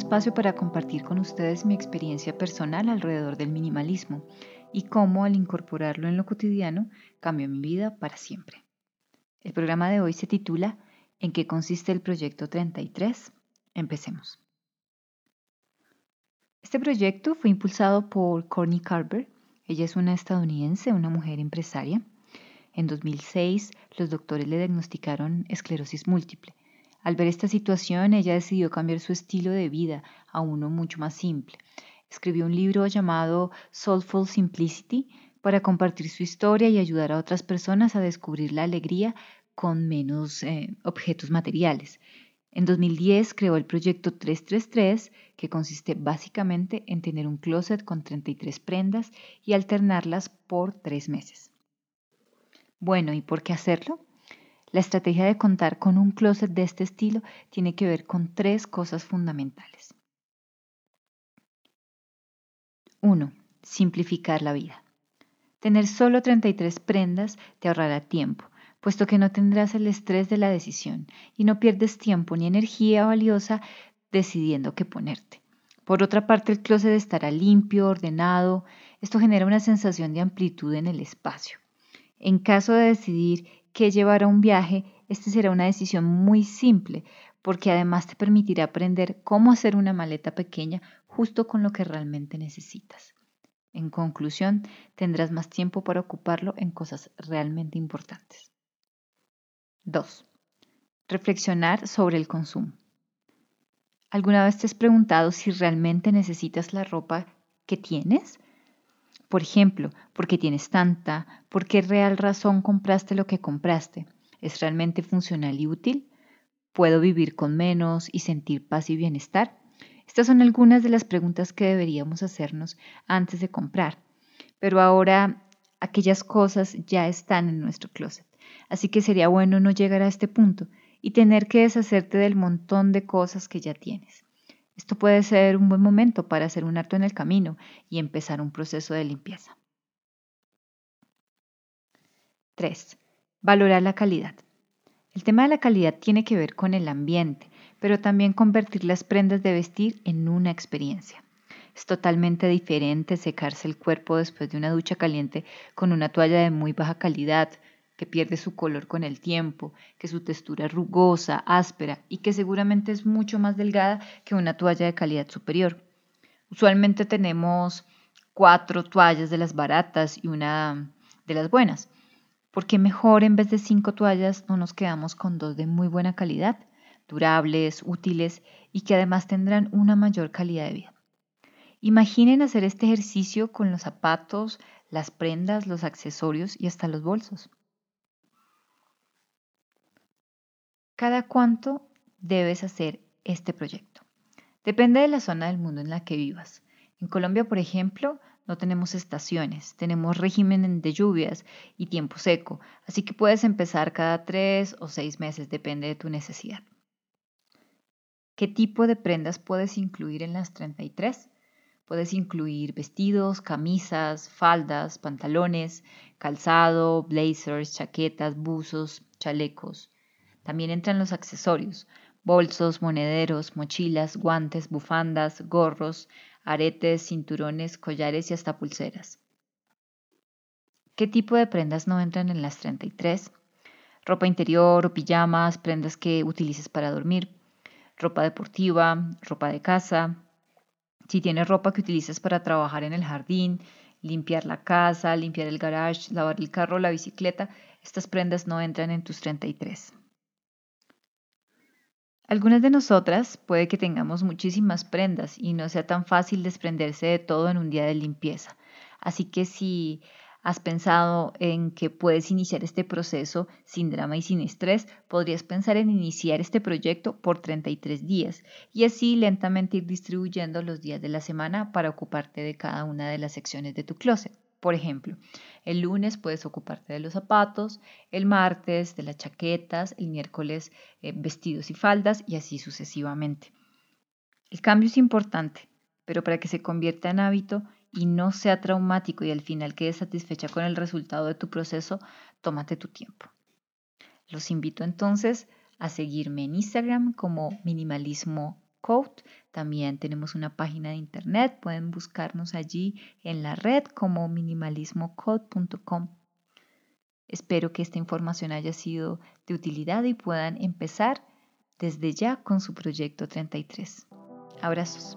espacio para compartir con ustedes mi experiencia personal alrededor del minimalismo y cómo al incorporarlo en lo cotidiano cambió mi vida para siempre. El programa de hoy se titula ¿En qué consiste el proyecto 33? Empecemos. Este proyecto fue impulsado por Courtney Carver. Ella es una estadounidense, una mujer empresaria. En 2006, los doctores le diagnosticaron esclerosis múltiple al ver esta situación, ella decidió cambiar su estilo de vida a uno mucho más simple. Escribió un libro llamado Soulful Simplicity para compartir su historia y ayudar a otras personas a descubrir la alegría con menos eh, objetos materiales. En 2010 creó el proyecto 333, que consiste básicamente en tener un closet con 33 prendas y alternarlas por tres meses. Bueno, ¿y por qué hacerlo? La estrategia de contar con un closet de este estilo tiene que ver con tres cosas fundamentales. 1. Simplificar la vida. Tener solo 33 prendas te ahorrará tiempo, puesto que no tendrás el estrés de la decisión y no pierdes tiempo ni energía valiosa decidiendo qué ponerte. Por otra parte, el closet estará limpio, ordenado. Esto genera una sensación de amplitud en el espacio. En caso de decidir que llevar a un viaje, este será una decisión muy simple, porque además te permitirá aprender cómo hacer una maleta pequeña justo con lo que realmente necesitas. En conclusión, tendrás más tiempo para ocuparlo en cosas realmente importantes. 2. Reflexionar sobre el consumo. ¿Alguna vez te has preguntado si realmente necesitas la ropa que tienes? Por ejemplo, ¿por qué tienes tanta? ¿Por qué real razón compraste lo que compraste? ¿Es realmente funcional y útil? ¿Puedo vivir con menos y sentir paz y bienestar? Estas son algunas de las preguntas que deberíamos hacernos antes de comprar. Pero ahora aquellas cosas ya están en nuestro closet. Así que sería bueno no llegar a este punto y tener que deshacerte del montón de cosas que ya tienes. Esto puede ser un buen momento para hacer un acto en el camino y empezar un proceso de limpieza. 3. Valorar la calidad. El tema de la calidad tiene que ver con el ambiente, pero también convertir las prendas de vestir en una experiencia. Es totalmente diferente secarse el cuerpo después de una ducha caliente con una toalla de muy baja calidad, que pierde su color con el tiempo, que su textura es rugosa, áspera y que seguramente es mucho más delgada que una toalla de calidad superior. Usualmente tenemos cuatro toallas de las baratas y una de las buenas. porque mejor en vez de cinco toallas no nos quedamos con dos de muy buena calidad, durables, útiles y que además tendrán una mayor calidad de vida? Imaginen hacer este ejercicio con los zapatos, las prendas, los accesorios y hasta los bolsos. ¿Cada cuánto debes hacer este proyecto? Depende de la zona del mundo en la que vivas. En Colombia, por ejemplo, no tenemos estaciones, tenemos régimen de lluvias y tiempo seco, así que puedes empezar cada tres o seis meses, depende de tu necesidad. ¿Qué tipo de prendas puedes incluir en las 33? Puedes incluir vestidos, camisas, faldas, pantalones, calzado, blazers, chaquetas, buzos, chalecos. También entran los accesorios, bolsos, monederos, mochilas, guantes, bufandas, gorros, aretes, cinturones, collares y hasta pulseras. ¿Qué tipo de prendas no entran en las 33? Ropa interior o pijamas, prendas que utilices para dormir, ropa deportiva, ropa de casa. Si tienes ropa que utilices para trabajar en el jardín, limpiar la casa, limpiar el garage, lavar el carro la bicicleta, estas prendas no entran en tus 33. Algunas de nosotras puede que tengamos muchísimas prendas y no sea tan fácil desprenderse de todo en un día de limpieza. Así que si has pensado en que puedes iniciar este proceso sin drama y sin estrés, podrías pensar en iniciar este proyecto por 33 días y así lentamente ir distribuyendo los días de la semana para ocuparte de cada una de las secciones de tu closet. Por ejemplo, el lunes puedes ocuparte de los zapatos, el martes de las chaquetas, el miércoles eh, vestidos y faldas y así sucesivamente. El cambio es importante, pero para que se convierta en hábito y no sea traumático y al final quedes satisfecha con el resultado de tu proceso, tómate tu tiempo. Los invito entonces a seguirme en Instagram como minimalismo Code. También tenemos una página de internet, pueden buscarnos allí en la red como minimalismocode.com. Espero que esta información haya sido de utilidad y puedan empezar desde ya con su proyecto 33. Abrazos.